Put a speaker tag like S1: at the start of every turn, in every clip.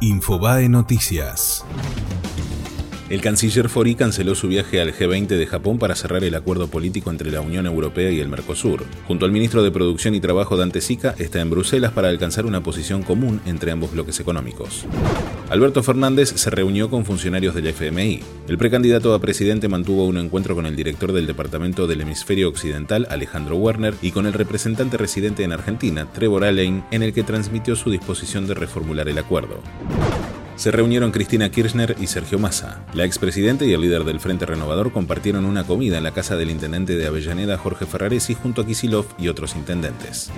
S1: Infobae Noticias.
S2: El canciller Fori canceló su viaje al G20 de Japón para cerrar el acuerdo político entre la Unión Europea y el Mercosur. Junto al ministro de Producción y Trabajo Dante Sica, está en Bruselas para alcanzar una posición común entre ambos bloques económicos. Alberto Fernández se reunió con funcionarios del FMI. El precandidato a presidente mantuvo un encuentro con el director del Departamento del Hemisferio Occidental, Alejandro Werner, y con el representante residente en Argentina, Trevor Allen, en el que transmitió su disposición de reformular el acuerdo se reunieron Cristina Kirchner y Sergio Massa. La expresidente y el líder del Frente Renovador compartieron una comida en la casa del intendente de Avellaneda, Jorge Ferraresi, junto a Kisilov y otros intendentes.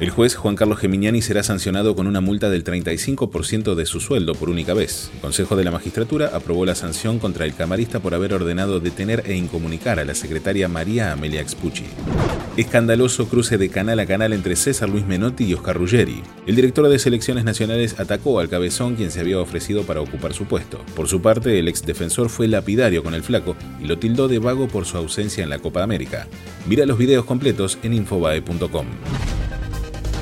S2: El juez Juan Carlos Geminiani será sancionado con una multa del 35% de su sueldo por única vez. El Consejo de la Magistratura aprobó la sanción contra el camarista por haber ordenado detener e incomunicar a la secretaria María Amelia Expucci. Escandaloso cruce de canal a canal entre César Luis Menotti y Oscar Ruggeri. El director de selecciones nacionales atacó al cabezón quien se había ofrecido para ocupar su puesto. Por su parte, el ex defensor fue lapidario con el flaco y lo tildó de vago por su ausencia en la Copa América. Mira los videos completos en infobae.com